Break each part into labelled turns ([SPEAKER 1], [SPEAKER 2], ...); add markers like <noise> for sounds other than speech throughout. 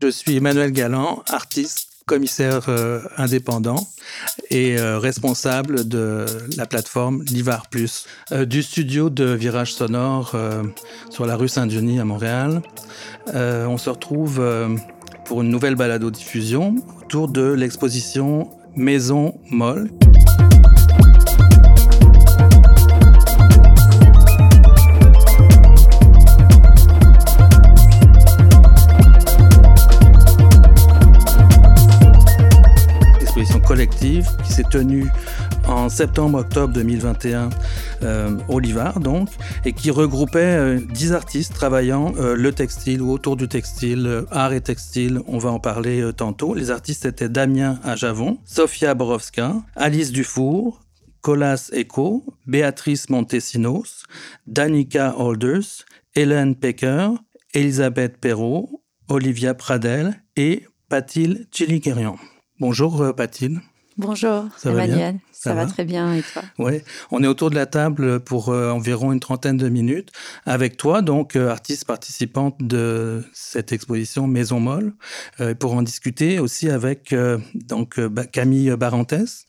[SPEAKER 1] Je suis Emmanuel Galland, artiste, commissaire euh, indépendant et euh, responsable de la plateforme Livar Plus, euh, du studio de Virage Sonore sur la rue Saint-Denis à Montréal. on se retrouve pour une nouvelle balado-diffusion autour de l'exposition Maison Molle. Collective qui s'est tenue en septembre-octobre 2021 euh, au Livar, donc, et qui regroupait 10 euh, artistes travaillant euh, le textile ou autour du textile, art et textile, on va en parler tantôt. Les artistes étaient Damien Ajavon, Sofia Borowska, Alice Dufour, Colas Eco, Béatrice Montesinos, Danica Holders, Hélène Pecker, Elisabeth Perrault, Olivia Pradel et Patil Chilikerian. Bonjour euh, Patine.
[SPEAKER 2] Bonjour
[SPEAKER 1] ça
[SPEAKER 2] Emmanuel,
[SPEAKER 1] va
[SPEAKER 2] ça, va, très bien et toi
[SPEAKER 1] Oui, on est autour de la table pour euh, environ une trentaine de minutes avec toi, donc euh, artiste participante de cette exposition Maison Molle, pour en discuter aussi avec donc Camille Barantès.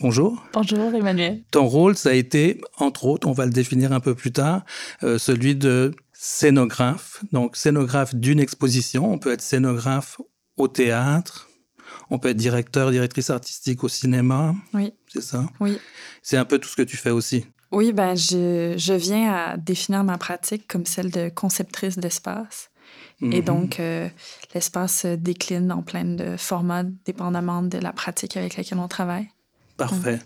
[SPEAKER 1] Bonjour.
[SPEAKER 3] Bonjour Emmanuel.
[SPEAKER 1] Ton rôle, ça a été, entre autres, on va le définir un peu plus tard, celui de scénographe. Donc scénographe d'une exposition, on peut être scénographe au théâtre, on peut être directeur, directrice artistique au cinéma.
[SPEAKER 3] Oui.
[SPEAKER 1] C'est ça?
[SPEAKER 3] Oui.
[SPEAKER 1] C'est un peu tout ce que tu fais aussi.
[SPEAKER 3] Oui, ben je, je viens à définir ma pratique comme celle de conceptrice d'espace. Et mhm. donc, euh, l'espace décline en plein de formats dépendamment de la pratique avec laquelle on travaille.
[SPEAKER 1] Parfait.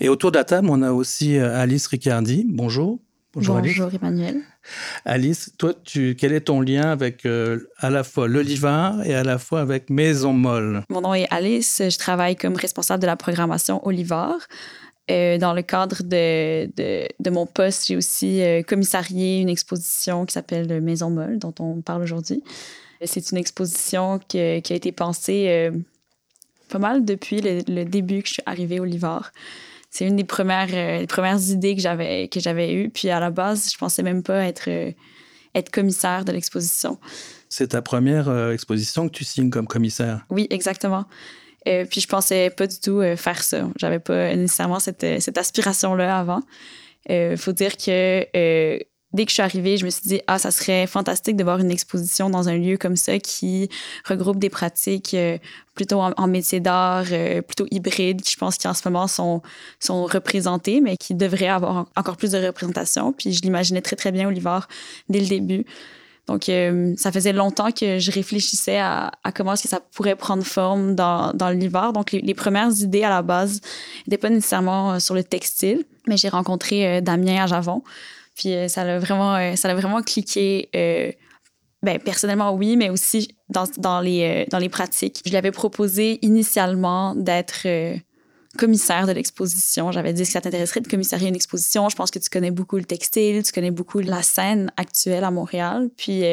[SPEAKER 1] Et autour de la table, on a aussi euh, Alice Riccardi. Bonjour.
[SPEAKER 2] Bonjour, Bonjour Emmanuel.
[SPEAKER 1] Alice, toi, tu, quel est ton lien avec euh, à la fois l'Olivar et à la fois avec Maison Molle?
[SPEAKER 2] Mon nom est Alice, je travaille comme responsable de la programmation Olivar. Euh, dans le cadre de, de, mon poste, j'ai aussi euh, commissarié une exposition qui s'appelle Maison Molle, dont on parle aujourd'hui. C'est une exposition qui, qui, a été pensée pas mal depuis le, le, début que je suis arrivée au Livar c'est une des premières, euh, premières idées que j'avais, que j'avais eues. Puis à la base, je pensais même pas être, euh, être commissaire de l'exposition.
[SPEAKER 1] C'est ta première euh, exposition que tu signes comme commissaire?
[SPEAKER 2] Oui, exactement. puis je pensais pas du tout faire ça. J'avais pas nécessairement cette, cette aspiration-là avant. Il faut dire que dès que je suis arrivée, je me suis dit, ah, ça serait fantastique de voir une exposition dans un lieu comme ça qui regroupe des pratiques euh, plutôt en, métier d'art, euh, plutôt hybrides, qui je pense qu'en ce moment sont, sont représentées, mais qui devraient avoir encore plus de représentation. Puis je l'imaginais très, très bien, Oliver, dès le début. Donc, euh, ça faisait longtemps que je réfléchissais à, comment est-ce que ça pourrait prendre forme dans, dans l'hiver. Donc, les, les, premières idées à la base n'étaient pas nécessairement sur le textile, mais j'ai rencontré Damien à Javon, puis euh, ça l'a vraiment, euh, ça vraiment cliqué. Euh, ben, personnellement, oui, mais aussi dans, dans, les, dans les pratiques. Je lui avais proposé initialement d'être commissaire de l'exposition. J'avais dit que ça t'intéresserait de commissarier une exposition? Je pense que tu connais beaucoup le textile, tu connais beaucoup la scène actuelle à Montréal. Puis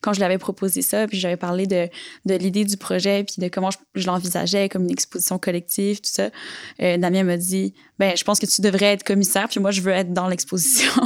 [SPEAKER 2] quand je lui avais proposé ça, puis j'avais parlé de, de l'idée du projet, puis de comment je, l'envisageais comme une exposition collective, tout ça, Damien m'a dit ben je pense que tu devrais être commissaire, puis moi je veux être dans l'exposition. <laughs>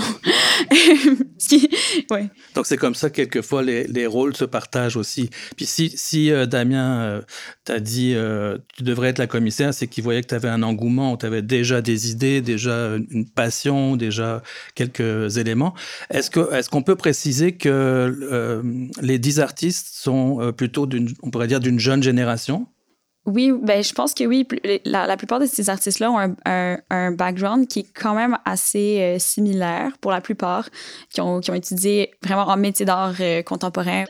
[SPEAKER 1] Donc c'est comme ça quelquefois les, les, rôles se partagent aussi. Puis si, si euh, Damien euh, t'a dit euh, tu devrais être la commissaire, c'est qu'il voyait que tu avais un engouement, tu avais déjà des idées, déjà une passion, déjà quelques éléments. Est-ce qu'on peut préciser que les dix artistes sont plutôt d'une on pourrait dire d'une jeune génération?
[SPEAKER 2] Oui, ben, je pense que oui. La, plupart de ces artistes-là ont un, un, background qui est quand même assez euh, similaire pour la plupart, qui ont, qui ont étudié vraiment en métier d'art euh, contemporain.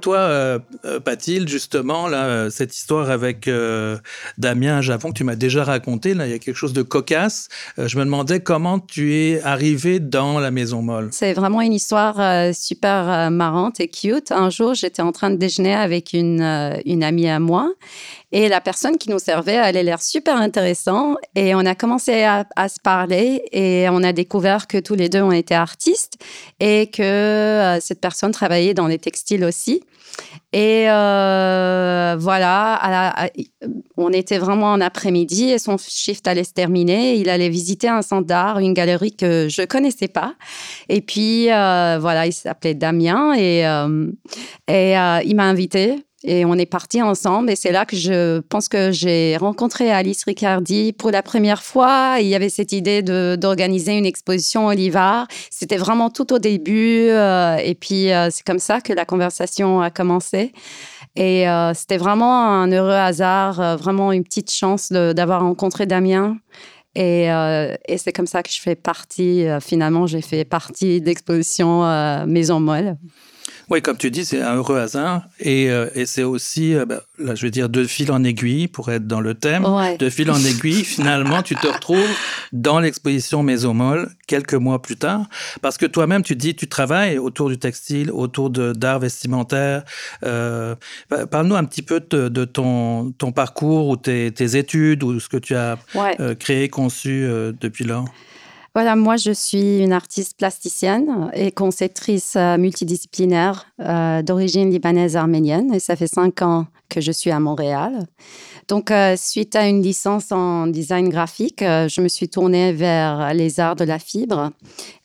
[SPEAKER 1] Toi, euh, euh, Patil, justement, là, euh, cette histoire avec Damien Javon que tu m'as déjà raconté, là, il y a quelque chose de cocasse. je me demandais comment tu es arrivé dans la Maison Molle.
[SPEAKER 4] C'est vraiment une histoire super marrante et cute. Un jour, j'étais en train de déjeuner avec une, une amie à moi Et la personne qui nous servait, elle a l'air super intéressant. Et on a commencé à, se parler et on a découvert que tous les deux, on était artistes et que euh, cette personne travaillait dans les textiles aussi. Et euh, voilà, on était vraiment en après-midi et son shift allait se terminer. Il allait visiter un centre d'art, une galerie que je connaissais pas. Et puis euh, voilà, il s'appelait Damien et, et il m'a invité et on est parti ensemble. Et c'est là que je pense que j'ai rencontré Alice Riccardi pour la première fois. Il y avait cette idée d'organiser une exposition au Livard. C'était vraiment tout au début. Euh, et puis, euh, c'est comme ça que la conversation a commencé. Et euh, c'était vraiment un heureux hasard, vraiment une petite chance d'avoir rencontré Damien. Et, c'est comme ça que je fais partie, finalement, j'ai fait partie d'exposition Maison Molle.
[SPEAKER 1] Oui, comme tu dis, c'est un heureux hasard. Et, euh, et c'est aussi, euh, bah, là, je veux dire, de fil en aiguille, pour être dans le thème. De fil en aiguille, <laughs> finalement, tu te retrouves dans l'exposition Mésomol quelques mois plus tard. Parce que toi-même, tu dis, tu travailles autour du textile, autour d'art vestimentaire. Euh, Parle-nous un petit peu de, de, ton, ton parcours ou tes, tes, études ou ce que tu as créé, conçu depuis lors.
[SPEAKER 4] Voilà, moi je suis une artiste plasticienne et conceptrice euh, multidisciplinaire euh, d'origine libanaise arménienne et ça fait cinq ans que je suis à Montréal. Donc, euh, suite à une licence en design graphique, euh, je me suis tournée vers les arts de la fibre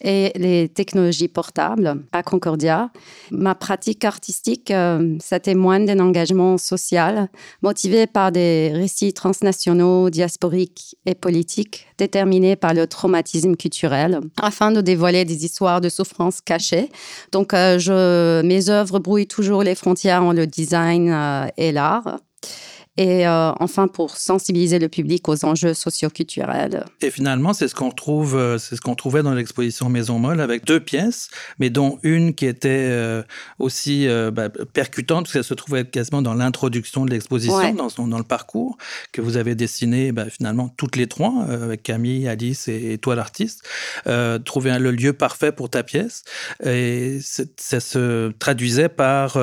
[SPEAKER 4] et les technologies portables à Concordia. Ma pratique artistique, euh, ça témoigne d'un engagement social motivé par des récits transnationaux, diasporiques et politiques déterminés par le traumatisme culturel afin de dévoiler des histoires de souffrance cachées. Donc, je, mes œuvres brouillent toujours les frontières entre le design et l'art. Et euh, enfin pour sensibiliser le public aux enjeux socioculturels.
[SPEAKER 1] Et finalement, c'est ce qu'on trouve, euh, c'est ce qu'on trouvait dans l'exposition Maison Molle avec deux pièces, mais dont une qui était euh, aussi bah, percutante parce qu'elle se trouvait quasiment dans l'introduction de l'exposition, dans, dans le parcours que vous avez dessiné bah, finalement toutes les trois avec Camille, Alice et, toi l'artiste, trouver le lieu parfait pour ta pièce. Et ça se traduisait par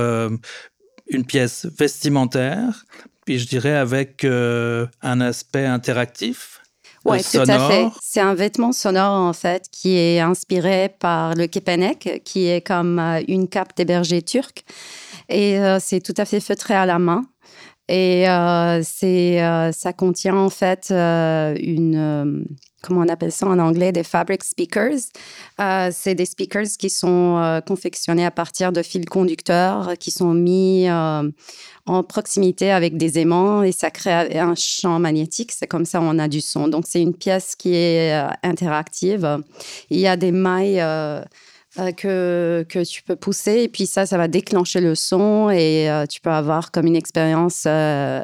[SPEAKER 1] une pièce vestimentaire, puis je dirais avec euh, un aspect interactif.
[SPEAKER 4] Oui, tout à fait. C'est un vêtement sonore, en fait, qui est inspiré par le kepenek, qui est comme euh, une cape des bergers turcs. Et euh, c'est tout à fait feutré à la main. Et c'est, ça contient, en fait, une comment on appelle ça en anglais, des fabric speakers. Euh, c'est des speakers qui sont euh, confectionnés à partir de fils conducteurs qui sont mis euh, en proximité avec des aimants et ça crée un champ magnétique. C'est comme ça on a du son. Donc c'est une pièce qui est interactive. Il y a des mailles que, que tu peux pousser. Et puis ça, ça va déclencher le son et euh, tu peux avoir comme une expérience euh,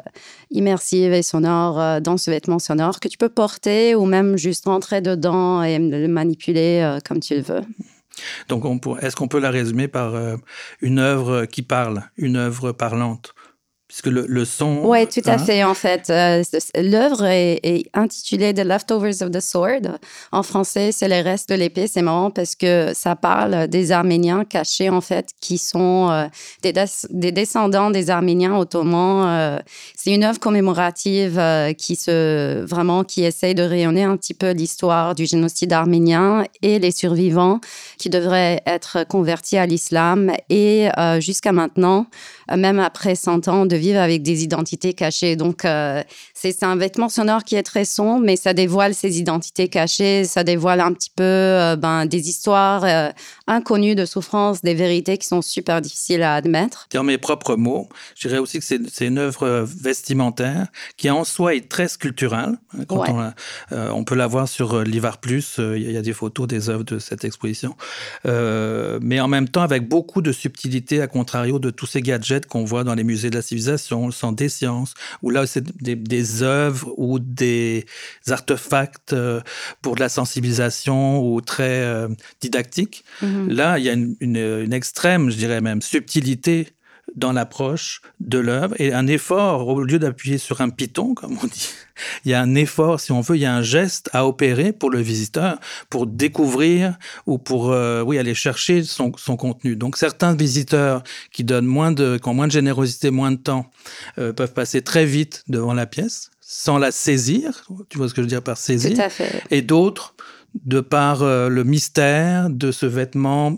[SPEAKER 4] immersive et sonore dans ce vêtement sonore que tu peux porter ou même juste rentrer dedans et le manipuler comme tu le veux.
[SPEAKER 1] Donc, est-ce qu'on peut la résumer par une œuvre qui parle, une œuvre parlante? Puisque le, son.
[SPEAKER 4] Oui, tout à hein? fait, en fait. Euh, l'œuvre est, intitulée The Leftovers of the Sword. En français, c'est les restes de l'épée. C'est marrant parce que ça parle des Arméniens cachés, en fait, qui sont euh, des, des, descendants des Arméniens ottomans. Euh. c'est une œuvre commémorative qui se vraiment qui essaye de rayonner un petit peu l'histoire du génocide arménien et les survivants qui devraient être convertis à l'islam. Et jusqu'à maintenant, même après 100 ans de vivre avec des identités cachées. Donc, euh, c'est un vêtement sonore qui est très sombre, mais ça dévoile ces identités cachées, ça dévoile un petit peu euh, ben, des histoires euh, inconnues de souffrance, des vérités qui sont super difficiles à admettre.
[SPEAKER 1] Dans mes propres mots, je dirais aussi que c'est une œuvre vestimentaire qui en soi est très sculpturale. Hein, on, peut la voir sur l'Ivar Plus, il y a des photos des œuvres de cette exposition. mais en même temps, avec beaucoup de subtilité, à contrario de tous ces gadgets qu'on voit dans les musées de la civilisation le centre des sciences, où là, c'est des, œuvres ou des artefacts euh, pour de la sensibilisation ou très euh, didactique. Mm-hmm. Là, il y a une, extrême, je dirais même, subtilité dans l'approche de l'œuvre et un effort, au lieu d'appuyer sur un piton, comme on dit, <laughs> il y a un effort, si on veut, il y a un geste à opérer pour le visiteur, pour découvrir ou pour euh, oui, aller chercher son, son, contenu. Donc certains visiteurs qui, donnent moins de, qui ont moins de générosité, moins de temps, euh, peuvent passer très vite devant la pièce sans la saisir. Tu vois ce que je veux dire par saisir?
[SPEAKER 4] Tout à fait.
[SPEAKER 1] Et d'autres, de par euh, le mystère de ce vêtement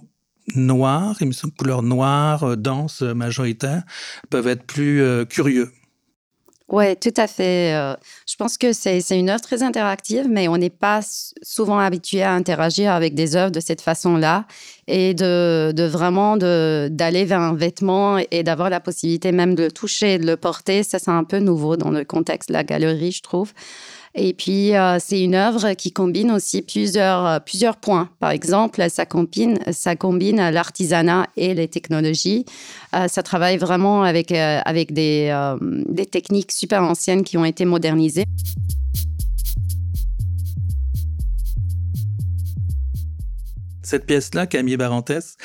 [SPEAKER 1] noir, une couleur noire, dense, majoritaire, peuvent être plus curieux.
[SPEAKER 4] Oui, tout à fait. Euh, je pense que c'est une œuvre très interactive, mais on n'est pas souvent habitué à interagir avec des œuvres de cette façon-là et de, de vraiment d'aller vers un vêtement et d'avoir la possibilité même de le toucher, de le porter. Ça, c'est un peu nouveau dans le contexte de la galerie, je trouve. Et puis, euh, c'est une œuvre qui combine aussi plusieurs, euh, plusieurs points. Par exemple, ça combine, ça combine l'artisanat et les technologies. Euh, ça travaille vraiment avec, avec des, des techniques super anciennes qui ont été modernisées.
[SPEAKER 1] cette pièce-là, Camille Barantès,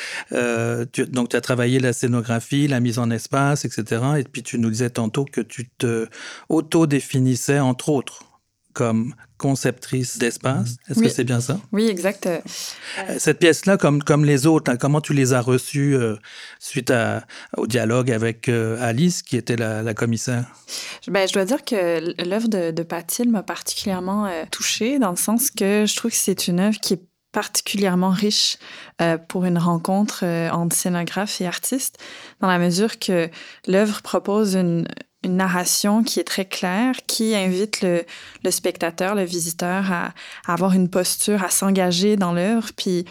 [SPEAKER 1] tu, donc tu as travaillé la scénographie, la mise en espace, etc. Et puis tu nous disais tantôt que tu te auto-définissais, entre autres, comme conceptrice d'espace. Est-ce que c'est bien ça?
[SPEAKER 3] Oui, exact. Euh,
[SPEAKER 1] cette pièce-là, comme, comme les autres, hein, comment tu les as reçues euh, suite à, au dialogue avec euh, Alice, qui était la, commissaire?
[SPEAKER 3] Ben, je dois dire que l'œuvre de, de Patil m'a particulièrement touchée, dans le sens que je trouve que c'est une œuvre qui est particulièrement riche pour une rencontre entre scénographe et artiste, dans la mesure que l'œuvre propose une, une narration qui est très claire, qui invite le, spectateur, le visiteur à, avoir une posture, à s'engager dans l'œuvre. Puis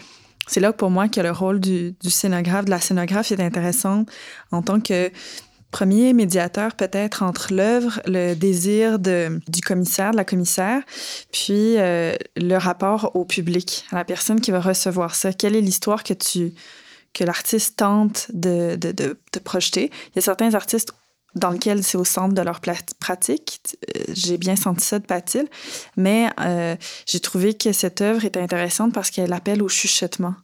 [SPEAKER 3] c'est là pour moi que le rôle du, scénographe, de la scénographe est intéressant en tant que premier médiateur peut-être entre l'œuvre, le désir de, du commissaire, de la commissaire, puis euh, le rapport au public, à la personne qui va recevoir ça. Quelle est l'histoire que tu que l'artiste tente de, de, de, projeter? Il y a certains artistes dans lequel c'est au centre de leur pratique. Euh, j'ai bien senti ça de Patil, mais euh, j'ai trouvé que cette œuvre est intéressante parce qu'elle appelle au chuchotement,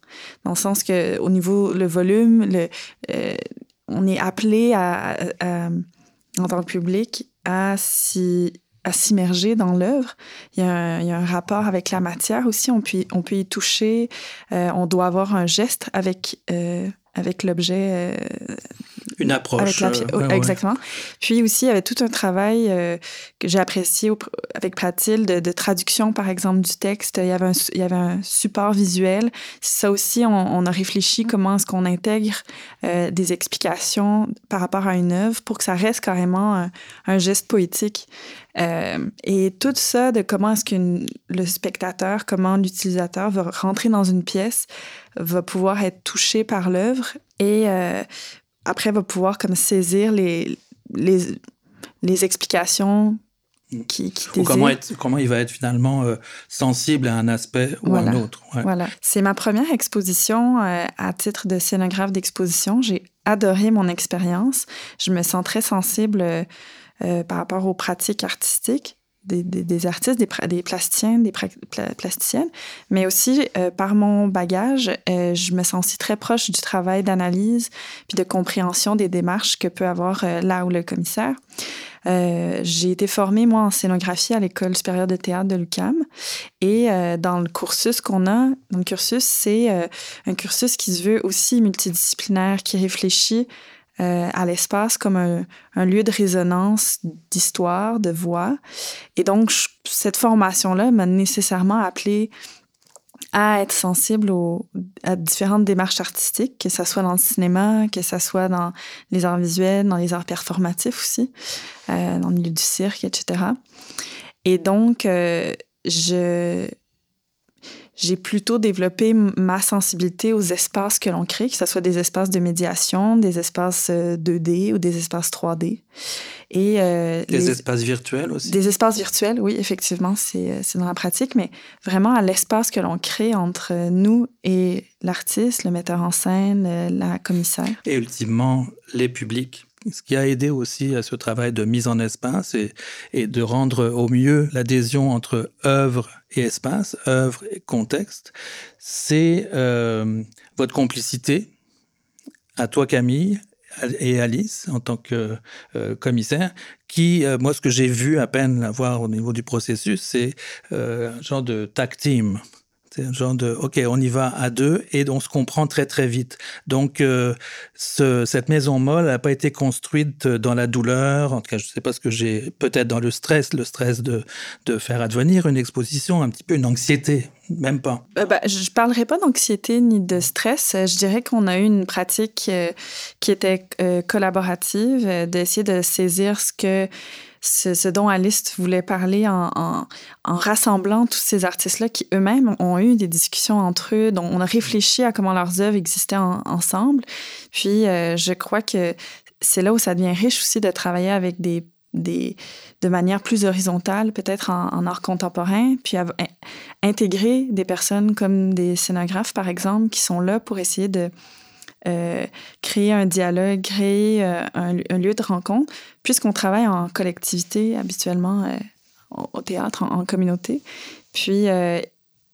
[SPEAKER 3] dans le sens que au niveau le volume, le, euh, on est appelé à, en tant que public à s'immerger dans l'œuvre. Il, il, y a un rapport avec la matière aussi. On peut, on peut y toucher. on doit avoir un geste avec, avec l'objet
[SPEAKER 1] une approche.
[SPEAKER 3] Euh, exactement. Puis aussi, il y avait tout un travail euh, que j'ai apprécié avec Pratil de, traduction, par exemple, du texte. Il y avait un, il y avait un support visuel. Ça aussi, on, a réfléchi comment est-ce qu'on intègre euh, des explications par rapport à une œuvre pour que ça reste carrément un, geste poétique. Et tout ça, de comment est-ce que le spectateur, comment l'utilisateur va rentrer dans une pièce, va pouvoir être touché par l'œuvre et après, va pouvoir comme saisir les, les, les explications mm. qui, qui
[SPEAKER 1] Ou comment, être, comment il va être finalement euh, sensible à un aspect ou à un autre.
[SPEAKER 3] Voilà. C'est ma première exposition euh, à titre de scénographe d'exposition. J'ai adoré mon expérience. Je me sens très sensible euh, par rapport aux pratiques artistiques des, artistes, des, des plasticiens, des plasticiennes, mais aussi euh, par mon bagage, euh, je me sens aussi très proche du travail d'analyse puis de compréhension des démarches que peut avoir euh, là où le commissaire. j'ai été formée, moi, en scénographie à l'École supérieure de théâtre de l'UQAM. Et dans le cursus qu'on a, dans le cursus, c'est un cursus qui se veut aussi multidisciplinaire, qui réfléchit euh, à l'espace comme un, lieu de résonance d'histoire, de voix. Et donc, cette formation-là m'a nécessairement appelé à être sensible à différentes démarches artistiques, que ce soit dans le cinéma, que ce soit dans les arts visuels, dans les arts performatifs aussi, euh, dans le milieu du cirque, etc. Et donc, euh, je, j'ai plutôt développé ma sensibilité aux espaces que l'on crée, que ce soit des espaces de médiation, des espaces 2D euh, ou des espaces 3D.
[SPEAKER 1] Et, euh, des espaces virtuels aussi.
[SPEAKER 3] Des espaces virtuels, oui, effectivement, euh, c'est dans la pratique, mais vraiment à l'espace que l'on crée entre nous et l'artiste, le metteur en scène, la commissaire.
[SPEAKER 1] Et ultimement, les publics ce qui a aidé aussi à ce travail de mise en espace et, de rendre au mieux l'adhésion entre œuvre et espace, œuvre et contexte, c'est euh, votre complicité à toi Camille et Alice en tant que commissaire, qui, moi, ce que j'ai vu à peine voir au niveau du processus, c'est un genre de tag team. C'est un genre de, OK, on y va à deux et on se comprend très très vite. Donc, euh, ce, cette maison molle n'a pas été construite dans la douleur, en tout cas, je ne sais pas ce que j'ai, peut-être dans le stress, le stress de, de faire advenir une exposition, un petit peu une anxiété, même pas.
[SPEAKER 3] Euh, bah, je ne parlerai pas d'anxiété ni de stress. Je dirais qu'on a eu une pratique euh, qui était collaborative, d'essayer de saisir ce que ce, dont Alice voulait parler en, rassemblant tous ces artistes-là qui eux-mêmes ont eu des discussions entre eux, dont on a réfléchi à comment leurs œuvres existaient ensemble. Puis euh, je crois que c'est là où ça devient riche aussi de travailler avec des, des de manière plus horizontale, peut-être en, art contemporain, puis intégrer des personnes comme des scénographes, par exemple, qui sont là pour essayer de euh, créer un dialogue, créer euh, un, lieu de rencontre, puisqu'on travaille en collectivité habituellement euh, au théâtre, en, communauté. Puis,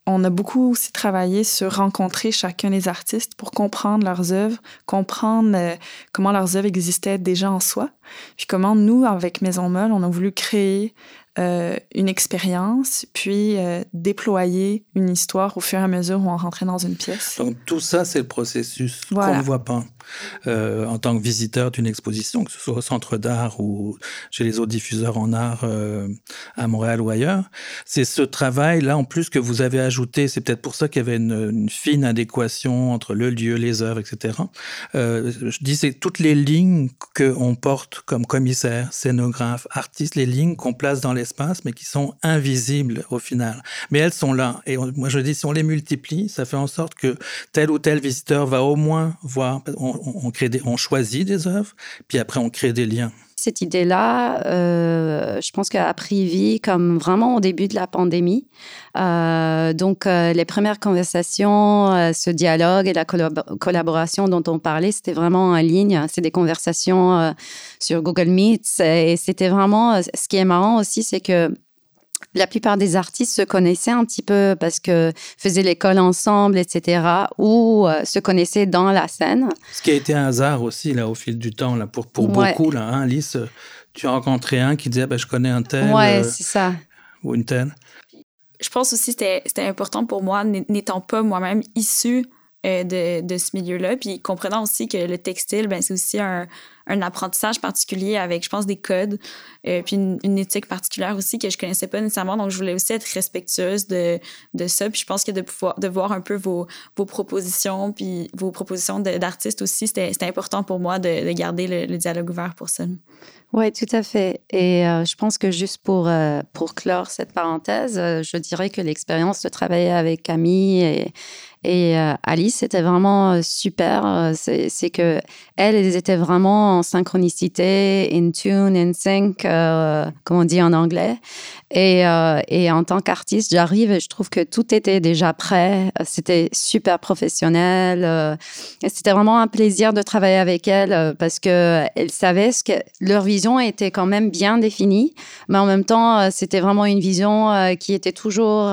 [SPEAKER 3] on a beaucoup aussi travaillé sur rencontrer chacun des artistes pour comprendre leurs œuvres, comprendre comment leurs œuvres existaient déjà en soi, puis comment nous, avec Maison Molle, on a voulu créer euh, une expérience, puis euh, déployer une histoire au fur et à mesure où on rentrait dans une pièce.
[SPEAKER 1] Donc tout ça, c'est le processus qu'on ne voit pas euh, en tant que visiteur d'une exposition, que ce soit au centre d'art ou chez les autres diffuseurs en art à Montréal ou ailleurs. C'est ce travail-là, en plus, que vous avez ajouté. C'est peut-être pour ça qu'il y avait une, une, fine adéquation entre le lieu, les œuvres, etc. je dis, c'est toutes les lignes qu'on porte comme commissaire, scénographe, artiste, les lignes qu'on place dans les mais qui sont invisibles au final. Mais elles sont là. Et moi, je dis, si on les multiplie, ça fait en sorte que tel ou tel visiteur va au moins voir. On, crée des, on choisit des œuvres, puis après, on crée des liens
[SPEAKER 4] cette idée-là, euh, je pense qu'elle a pris vie comme vraiment au début de la pandémie. Euh, donc, euh, les premières conversations, ce dialogue et la collaboration dont on parlait, c'était vraiment en ligne. C'est des conversations sur Google Meet. Et c'était vraiment, ce qui est marrant aussi, c'est que la plupart des artistes se connaissaient un petit peu parce que faisaient l'école ensemble, etc., ou euh, se connaissaient dans la scène.
[SPEAKER 1] Ce qui a été un hasard aussi là au fil du temps là pour pour beaucoup là. Hein, Alice, tu as rencontré un qui disait ben, je connais un tel.
[SPEAKER 4] Ouais, euh, c'est ça.
[SPEAKER 1] Ou une telle.
[SPEAKER 2] Je pense aussi que c'était important pour moi, n'étant pas moi-même issue euh, de, de, ce milieu-là, puis comprenant aussi que le textile, ben, c'est aussi un, un apprentissage particulier avec, je pense, des codes, euh, puis une, éthique particulière aussi que je connaissais pas nécessairement. Donc, je voulais aussi être respectueuse de, de ça. Puis je pense que de pouvoir de voir un peu vos, vos propositions, puis vos propositions d'artistes aussi, c'était important pour moi de, de garder le, dialogue ouvert pour ça.
[SPEAKER 4] Oui, tout à fait. Et euh, je pense que juste pour, euh, pour clore cette parenthèse, je dirais que l'expérience de travailler avec Camille et, Alice, c'était vraiment super. C'est que elles, elles étaient vraiment synchronicité, in tune, in sync, euh, comme on dit en anglais. Et, euh, et en tant qu'artiste, j'arrive et je trouve que tout était déjà prêt. C'était super professionnel. Euh, c'était vraiment un plaisir de travailler avec elles parce qu'elles savaient ce que leur vision était quand même bien définie, mais en même temps, c'était vraiment une vision qui était toujours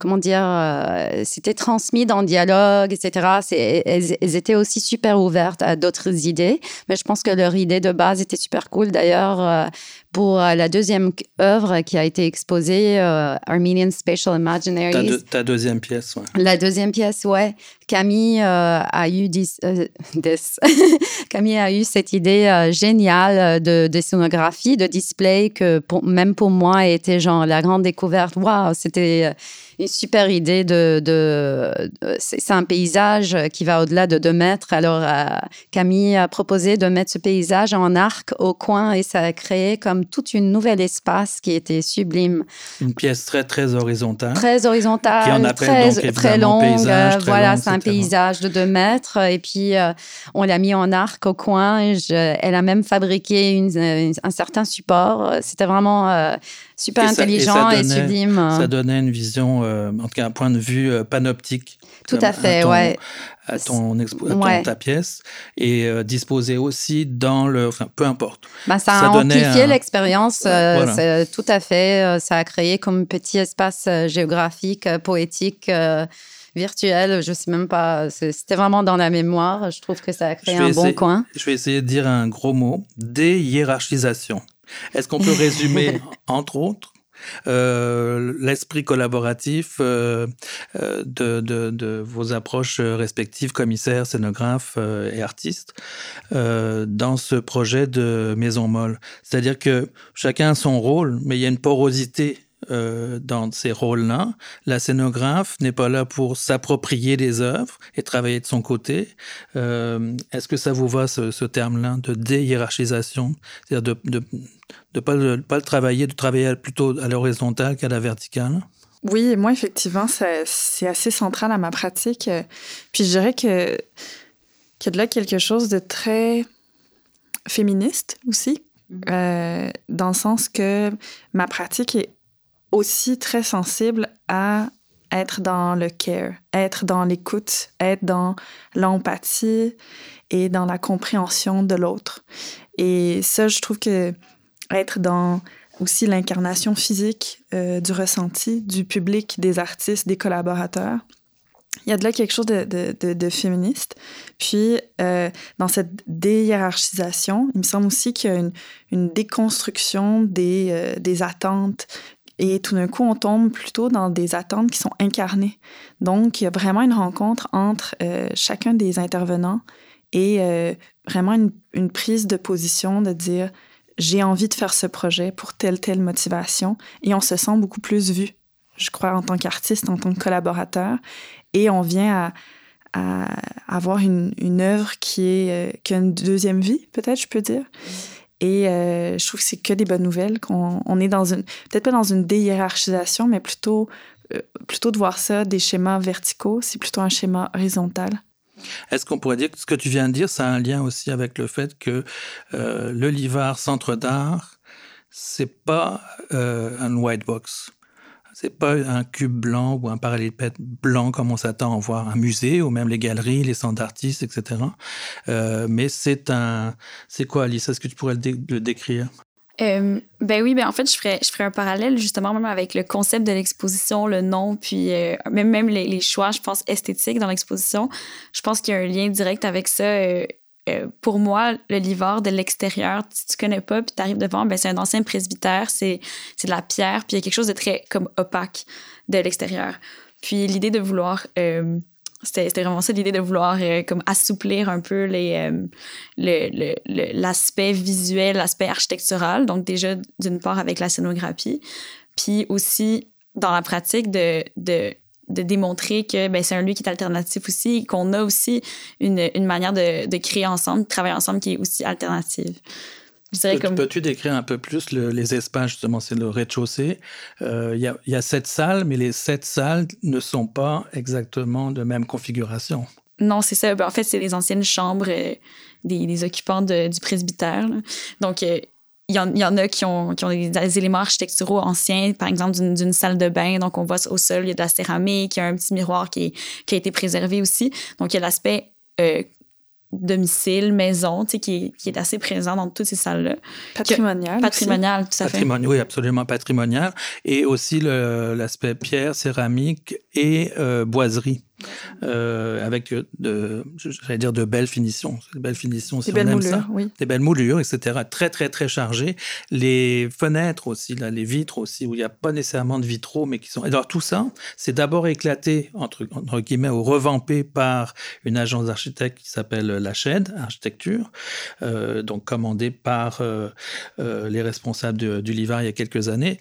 [SPEAKER 4] comment dire, euh, c'était transmis dans le dialogue, etc. Elles, elles, étaient aussi super ouvertes à d'autres idées, mais je pense que leur idée de base était super cool. D'ailleurs, euh, pour euh, la deuxième œuvre qui a été exposée, Armenian Spatial Imaginaries.
[SPEAKER 1] Ta, deuxième pièce, ouais.
[SPEAKER 4] La deuxième pièce, ouais. Camille a eu <laughs> <laughs> Camille a eu cette idée géniale de, de scénographie, de display que même pour moi était genre la grande découverte. Waouh, c'était une super idée de. de, c'est un paysage qui va au-delà de deux mètres. Alors, euh, Camille a proposé de mettre ce paysage en arc au coin et ça a créé comme toute une nouvelle espace qui était sublime.
[SPEAKER 1] Une pièce très, très horizontale.
[SPEAKER 4] Très horizontale, qui en très, donc, très longue. voilà, c'est un paysage de deux mètres. Et puis, euh, on l'a mis en arc au coin. Elle a même fabriqué une, un certain support. C'était vraiment euh, super intelligent et, sublime.
[SPEAKER 1] Ça donnait une vision euh, en tout cas un point de vue euh, panoptique.
[SPEAKER 4] Tout à fait, ouais.
[SPEAKER 1] À ton, ta pièce et euh, disposé aussi dans le. Enfin, peu importe.
[SPEAKER 4] Bah, ça, a amplifié l'expérience, tout à fait. Ça a créé comme petit espace géographique, poétique virtuel. Je sais même pas. C'était vraiment dans la mémoire. Je trouve que ça a créé un bon coin.
[SPEAKER 1] Je vais essayer de dire un gros mot déhiérarchisation. Est-ce qu'on peut résumer, <laughs> entre autres, euh, l'esprit collaboratif euh, euh, de, de, vos approches respectives, commissaires, scénographes et artistes, dans ce projet de Maison Molle? C'est-à-dire que chacun a son rôle, mais il y a une porosité euh, dans ces rôles-là. La scénographe n'est pas là pour s'approprier des œuvres et travailler de son côté. Euh, est-ce que ça vous va, ce, terme-là, de déhiérarchisation? C'est-à-dire de ne de, pas, le, pas le travailler, de travailler plutôt à l'horizontale qu'à la verticale?
[SPEAKER 3] Oui, moi, effectivement, c'est assez central à ma pratique. Puis je dirais que qu'il y a de là quelque chose de très féministe aussi, mm-hmm. euh, dans le sens que ma pratique est aussi très sensible à être dans le care, être dans l'écoute, être dans l'empathie et dans la compréhension de l'autre. Et ça, je trouve que être dans aussi l'incarnation physique euh, du ressenti du public, des artistes, des collaborateurs, il y a de là quelque chose de, féministe. Puis, euh, dans cette déhiérarchisation, il me semble aussi qu'il y a une, déconstruction des, euh, des attentes et tout d'un coup, on tombe plutôt dans des attentes qui sont incarnées. Donc, il y a vraiment une rencontre entre euh, chacun des intervenants et euh, vraiment une, prise de position de dire j'ai envie de faire ce projet pour telle, telle motivation. Et on se sent beaucoup plus vu, je crois, en tant qu'artiste, en tant que collaborateur. Et on vient à, avoir une, œuvre euh, qui a une deuxième vie, peut-être, je peux dire. Et euh, je trouve que c'est que des bonnes nouvelles, qu'on on est dans une, peut-être pas dans une déhiérarchisation, mais plutôt, euh, plutôt de voir ça, des schémas verticaux, c'est plutôt un schéma horizontal.
[SPEAKER 1] Est-ce qu'on pourrait dire que ce que tu viens de dire, ça a un lien aussi avec le fait que euh, le Livard Centre d'art, c'est pas un white box? C'est pas un cube blanc ou un parallélépètre blanc comme on s'attend à voir un musée ou même les galeries, les centres d'artistes, etc. Euh, mais c'est un, c'est quoi, Alice? Est-ce que tu pourrais le, décrire?
[SPEAKER 2] Euh, ben oui, ben en fait, je ferais, je ferais un parallèle justement même avec le concept de l'exposition, le nom, puis euh, même, même les, choix, je pense, esthétiques dans l'exposition. Je pense qu'il y a un lien direct avec ça. Pour moi, le livre de l'extérieur, si tu connais pas, puis tu arrives devant, ben, c'est un ancien presbytère, c'est, de la pierre, puis il y a quelque chose de très comme opaque de l'extérieur. Puis l'idée de vouloir, euh, c'était, vraiment ça, l'idée de vouloir euh, comme assouplir un peu les, le, le, l'aspect visuel, l'aspect architectural, donc déjà d'une part avec la scénographie, puis aussi dans la pratique de de démontrer que ben, c'est un lieu qui est alternatif aussi, qu'on a aussi une, une manière de, de, créer ensemble, de travailler ensemble qui est aussi alternative.
[SPEAKER 1] Peux-tu décrire un peu plus les espaces, justement, c'est le rez-de-chaussée. Euh, il y, y, a sept salles, mais les sept salles ne sont pas exactement de même configuration.
[SPEAKER 2] Non, c'est ça. Ben, en fait, c'est les anciennes chambres euh, des, des, occupants de, du presbytère. Donc, euh, il y, en, a qui ont, qui ont des, éléments architecturaux anciens, par exemple d'une salle de bain. Donc, on voit au sol, il y a de la céramique, il y a un petit miroir qui, qui a été préservé aussi. Donc, il y a l'aspect euh, domicile, maison, tu sais, qui, qui, est assez présent dans toutes ces salles-là.
[SPEAKER 3] Patrimonial.
[SPEAKER 2] Patrimonial, tout à fait.
[SPEAKER 1] Oui, absolument patrimonial. Et aussi l'aspect pierre, céramique et euh, boiserie. Euh, avec de, j'allais dire de belles finitions, de belles finitions,
[SPEAKER 3] des belles moulures, oui.
[SPEAKER 1] des belles moulures, etc. Très très très chargées. Les fenêtres aussi, là, les vitres aussi, où il n'y a pas nécessairement de vitraux, mais qui sont. Alors tout ça, c'est d'abord éclaté entre, entre guillemets ou revampé par une agence d'architectes qui s'appelle la Shed Architecture, euh, donc commandée par euh, les responsables du Livar il y a quelques années,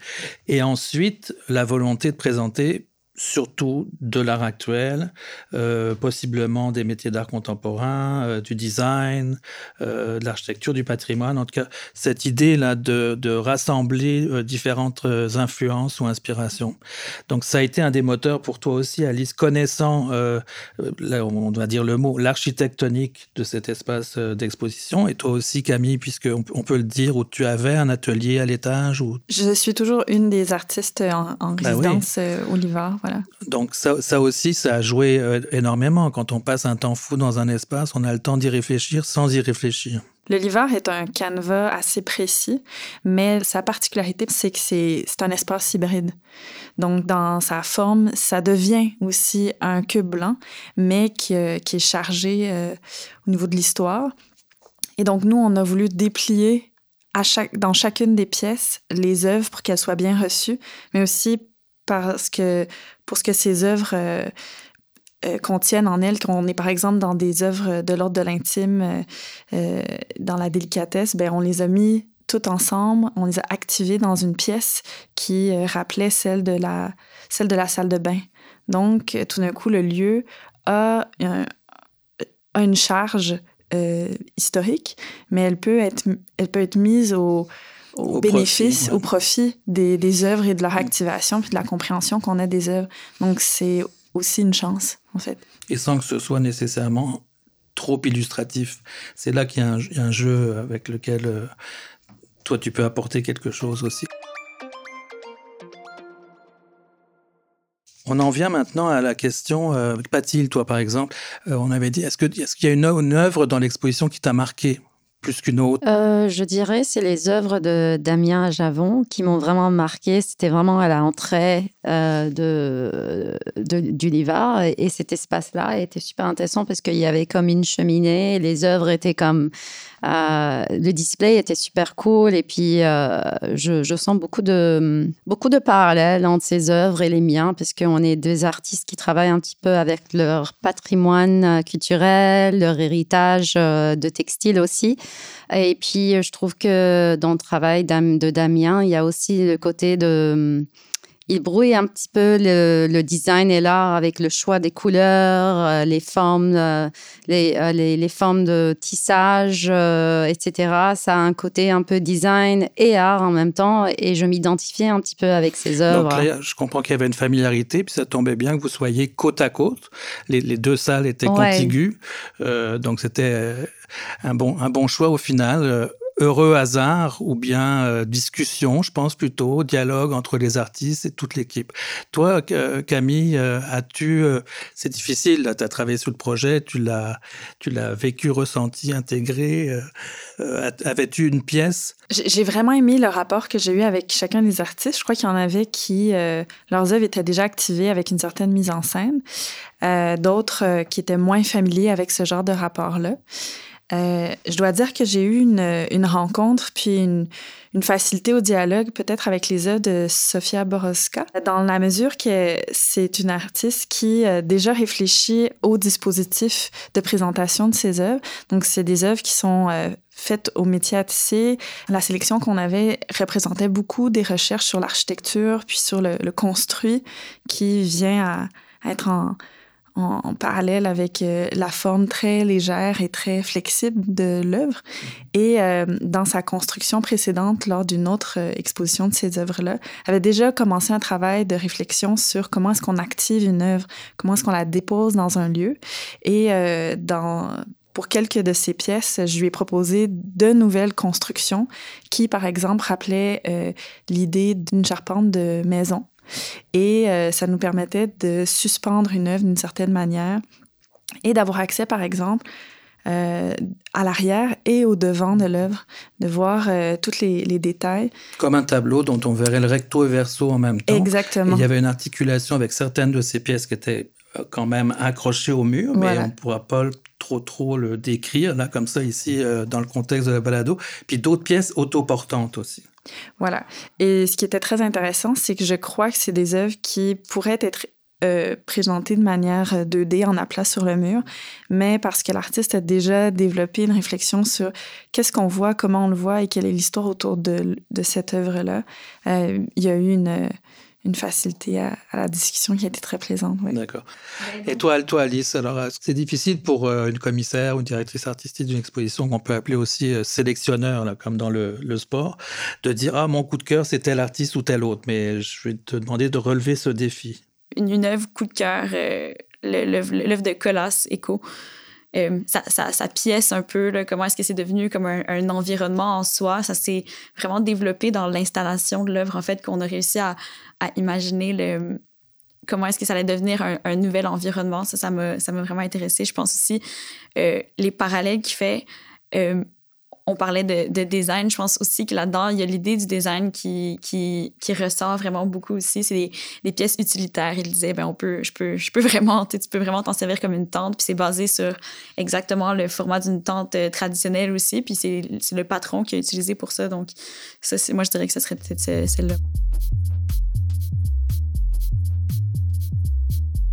[SPEAKER 1] et ensuite la volonté de présenter surtout de l'art actuel, euh, possiblement des métiers d'art contemporain, euh, du design, euh, de l'architecture, du patrimoine. En tout cas, cette idée-là de, de, rassembler différentes influences ou inspirations. Donc, ça a été un des moteurs pour toi aussi, Alice, connaissant, là, on va dire le mot, l'architectonique de cet espace d'exposition. Et toi aussi, Camille, puisqu'on on peut le dire, où tu avais un atelier à l'étage.
[SPEAKER 3] Je suis toujours une des artistes en, bah résidence au Livar.
[SPEAKER 1] Donc ça, ça, aussi, ça a joué euh, énormément. Quand on passe un temps fou dans un espace, on a le temps d'y réfléchir sans y réfléchir.
[SPEAKER 3] Le Livar est un canevas assez précis, mais sa particularité, c'est que c'est un espace hybride. Donc, dans sa forme, ça devient aussi un cube blanc, mais qui, euh, qui est chargé euh, au niveau de l'histoire. Et donc, nous, on a voulu déplier à chaque, dans chacune des pièces les œuvres pour qu'elles soient bien reçues, mais aussi parce que pour ce que ces œuvres euh, euh, contiennent en elles, qu'on est par exemple dans des œuvres de l'ordre de l'intime, euh, dans la délicatesse, ben on les a mis toutes ensemble, on les a activés dans une pièce qui rappelait celle de la celle de la salle de bain. Donc tout d'un coup le lieu a, a une charge historique, mais elle peut être elle peut être mise au au, bénéfice, au profit des, des, œuvres et de leur activation, puis de la compréhension qu'on a des œuvres. Donc, c'est aussi une chance, en fait.
[SPEAKER 1] Et sans que ce soit nécessairement trop illustratif. C'est là qu'il y, y, a un jeu avec lequel euh, toi, tu peux apporter quelque chose aussi. On en vient maintenant à la question, euh, Patil, toi par exemple, euh, on avait dit, est-ce qu'il est y a une, une œuvre dans l'exposition qui t'a marqué? Plus qu'une autre?
[SPEAKER 4] Euh, Je dirais c'est les œuvres de Damien Javon qui m'ont vraiment marqué. C'était vraiment à l'entrée euh, de, du Livar et cet espace-là était super intéressant parce qu'il y avait comme une cheminée, les œuvres étaient comme euh, le display était super cool et puis euh, je, sens beaucoup de, beaucoup de parallèles entre ces œuvres et les miens parce qu'on est deux artistes qui travaillent un petit peu avec leur patrimoine culturel, leur héritage de textile aussi. Et puis je trouve que dans le travail de Damien, il y a aussi le côté de il brouille un petit peu le, design et l'art avec le choix des couleurs, euh, les formes, euh, euh, les, les, formes de tissage, etc. Ça a un côté un peu design et art en même temps, et je m'identifiais un petit peu avec ces œuvres.
[SPEAKER 1] Donc je comprends qu'il y avait une familiarité, puis ça tombait bien que vous soyez côte à côte. Les, les deux salles étaient contiguës, donc c'était un bon, un bon choix au final heureux hasard ou bien euh, discussion, je pense plutôt, dialogue entre les artistes et toute l'équipe. Toi, Camille, euh, as-tu, euh, c'est difficile, tu as travaillé sur le projet, tu l'as, tu l'as vécu, ressenti, intégré. Avais-tu une pièce?
[SPEAKER 3] J'ai vraiment aimé le rapport que j'ai eu avec chacun des artistes. Je crois qu'il y en avait qui, leurs œuvres étaient déjà activées avec une certaine mise en scène, d'autres qui étaient moins familiers avec ce genre de rapport-là. Euh, je dois dire que j'ai eu une, une, rencontre puis une, une facilité au dialogue peut-être avec les œuvres de Sofia Borowska, dans la mesure que c'est une artiste qui a déjà réfléchit au dispositif de présentation de ses œuvres. Donc, c'est des œuvres qui sont euh, faites au métier à tisser. La sélection qu'on avait représentait beaucoup des recherches sur l'architecture puis sur le, le construit qui vient à, à être en en, parallèle avec euh, la forme très légère et très flexible de l'œuvre. Et euh, dans sa construction précédente, lors d'une autre euh, exposition de ces œuvres-là, avait déjà commencé un travail de réflexion sur comment est-ce qu'on active une œuvre, comment est-ce qu'on la dépose dans un lieu. Et dans pour quelques de ces pièces, je lui ai proposé de nouvelles constructions qui, par exemple, rappelaient l'idée d'une charpente de maison et euh, ça nous permettait de suspendre une œuvre d'une certaine manière et d'avoir accès, par exemple, euh, à l'arrière et au devant de l'œuvre, de voir euh, tous les, les, détails.
[SPEAKER 1] Comme un tableau dont on verrait le recto et verso en même temps.
[SPEAKER 3] Exactement.
[SPEAKER 1] il y avait une articulation avec certaines de ces pièces qui étaient quand même accrochées au mur, mais on ne pourra pas trop trop le décrire, là, comme ça, ici, dans le contexte de la balado. Puis d'autres pièces autoportantes aussi.
[SPEAKER 3] Voilà. Et ce qui était très intéressant, c'est que je crois que c'est des œuvres qui pourraient être euh, présentées de manière 2D en aplat sur le mur, mais parce que l'artiste a déjà développé une réflexion sur qu'est-ce qu'on voit, comment on le voit et quelle est l'histoire autour de, de cette œuvre-là, euh, il y a eu une une facilité à, la discussion qui a été très plaisante.
[SPEAKER 1] D'accord. Et toi, toi, Alice, alors c'est difficile pour euh, une commissaire ou une directrice artistique d'une exposition qu'on peut appeler aussi euh, sélectionneur, là, comme dans le, le, sport, de dire ah mon coup de cœur c'est tel artiste ou tel autre? Mais je vais te demander de relever ce défi.
[SPEAKER 2] Une, une œuvre coup de cœur, euh, l'œuvre de Colas Eco. Euh, sa, pièce un peu, comment est-ce que c'est devenu comme un, environnement en soi. Ça s'est vraiment développé dans l'installation de l'œuvre, en fait, qu'on a réussi à, imaginer comment est-ce que ça allait devenir un, nouvel environnement. Ça, ça m'a, ça m'a vraiment intéressé. Je pense aussi euh, les parallèles qu'il fait. Euh, on parlait de, design, je pense aussi que là-dedans, il y a l'idée du design qui, qui, ressort vraiment beaucoup aussi. C'est des, pièces utilitaires. Il disait, ben on peut, je, peux, je peux <laughs> vraiment, tu peux vraiment t'en servir comme une tente. Puis c'est basé sur exactement le format d'une tente euh, traditionnelle aussi. Puis c'est le patron qui a utilisé pour ça. Donc, ça, moi, je dirais que ce serait peut-être celle-là.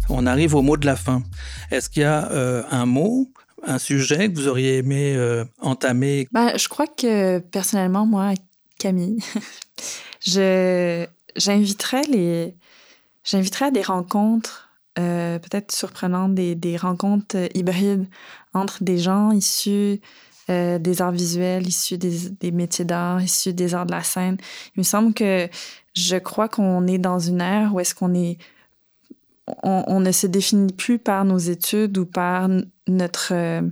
[SPEAKER 1] On arrive au mot de la fin. Est-ce qu'il y a euh, un mot un sujet que vous auriez aimé euh, entamer?
[SPEAKER 3] Ben, je crois que personnellement, moi, Camille, <laughs> je, j'inviterais les, j'inviterais à des rencontres euh, peut-être surprenantes, des, des, rencontres hybrides entre des gens issus euh, des arts visuels, issus des métiers d'art, issus des arts de la scène. Il me semble que je crois qu'on est dans une ère où est-ce qu'on est on, ne se définit plus par nos études ou par notre, euh,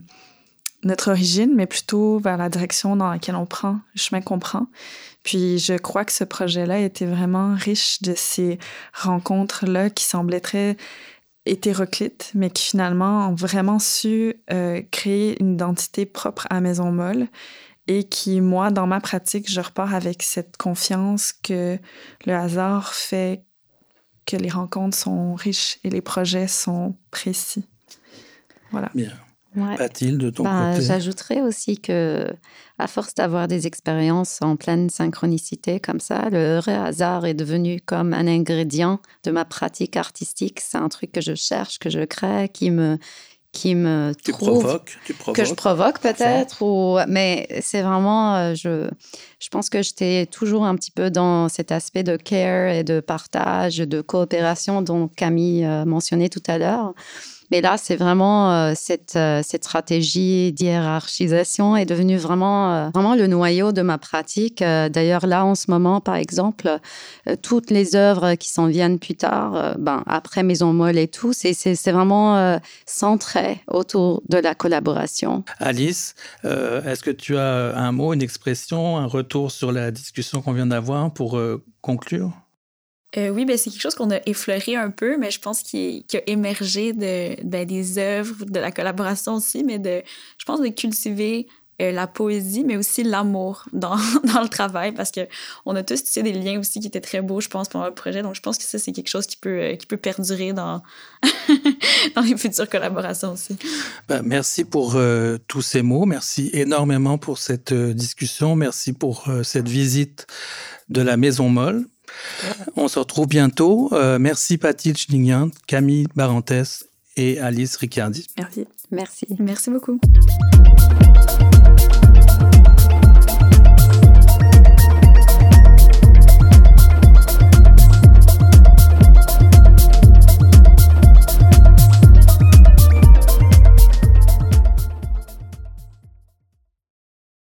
[SPEAKER 3] notre origine, mais plutôt vers la direction dans laquelle on prend, le chemin qu'on prend. Puis je crois que ce projet-là était vraiment riche de ces rencontres-là qui semblaient très hétéroclites, mais qui finalement ont vraiment su euh, créer une identité propre à Maison Molle et qui, moi, dans ma pratique, je repars avec cette confiance que le hasard fait que les rencontres sont riches et les projets sont précis. Voilà.
[SPEAKER 1] Bien. Ouais. de ton
[SPEAKER 4] ben,
[SPEAKER 1] côté?
[SPEAKER 4] J'ajouterais aussi que, à force d'avoir des expériences en pleine synchronicité comme ça, le hasard est devenu comme un ingrédient de ma pratique artistique. C'est un truc que je cherche, que je crée, qui me, qui me
[SPEAKER 1] tu provoques, tu
[SPEAKER 4] provoques, que je provoque peut-être ou mais c'est vraiment euh, je je pense que j'étais toujours un petit peu dans cet aspect de care et de partage de coopération dont Camille euh, mentionnait tout à l'heure mais là, c'est vraiment euh, cette, euh, cette stratégie d'hiérarchisation est devenue vraiment, euh, vraiment le noyau de ma pratique. D'ailleurs, là, en ce moment, par exemple, toutes les œuvres qui s'en viennent plus tard, ben, après Maison Molle et tout, c'est vraiment centré autour de la collaboration.
[SPEAKER 1] Alice, est-ce que tu as un mot, une expression, un retour sur la discussion qu'on vient d'avoir pour conclure?
[SPEAKER 2] Euh, oui, ben, c'est quelque chose qu'on a effleuré un peu, mais je pense qu'il a émergé de, ben, des œuvres, de la collaboration aussi, mais de, je pense, de cultiver euh, la poésie, mais aussi l'amour <laughs> dans, dans, le travail, parce qu'on a tous tissé des liens aussi qui étaient très beaux, je pense, pendant le projet. Donc, je pense que ça, c'est quelque chose qui peut, euh, qui peut perdurer dans, <laughs> dans les futures collaborations aussi.
[SPEAKER 1] Ben, merci pour tous ces mots. Merci énormément pour cette discussion. Merci pour cette visite de la Maison Molle. On se retrouve bientôt. Euh, merci Patil Chlingyan, Camille Barantès et Alice Ricciardi.
[SPEAKER 3] Merci.
[SPEAKER 4] Merci.
[SPEAKER 2] Merci beaucoup.